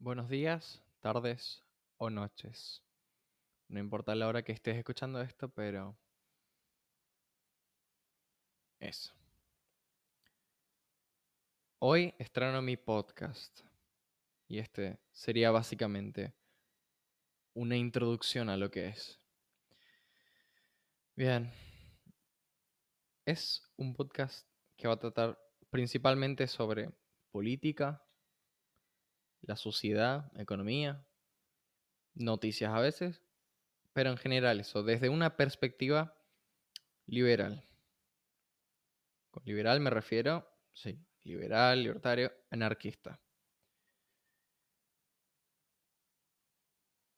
Buenos días, tardes o noches. No importa la hora que estés escuchando esto, pero... Eso. Hoy estreno mi podcast. Y este sería básicamente una introducción a lo que es. Bien. Es un podcast que va a tratar principalmente sobre política, la sociedad, economía, noticias a veces, pero en general eso, desde una perspectiva liberal. Con liberal me refiero, sí, liberal, libertario, anarquista.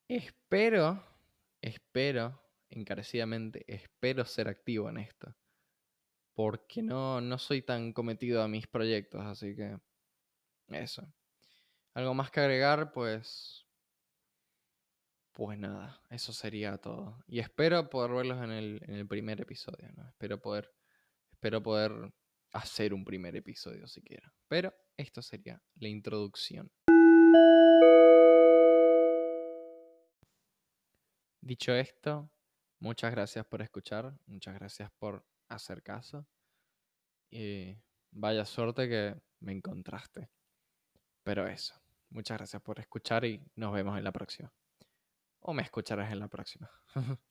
Espero, espero, encarecidamente, espero ser activo en esto. Porque no, no soy tan cometido a mis proyectos, así que eso. Algo más que agregar, pues... Pues nada, eso sería todo. Y espero poder verlos en el, en el primer episodio, ¿no? Espero poder, espero poder hacer un primer episodio siquiera. Pero esto sería la introducción. Dicho esto, muchas gracias por escuchar, muchas gracias por hacer caso. Y vaya suerte que me encontraste. Pero eso, muchas gracias por escuchar y nos vemos en la próxima. O me escucharás en la próxima.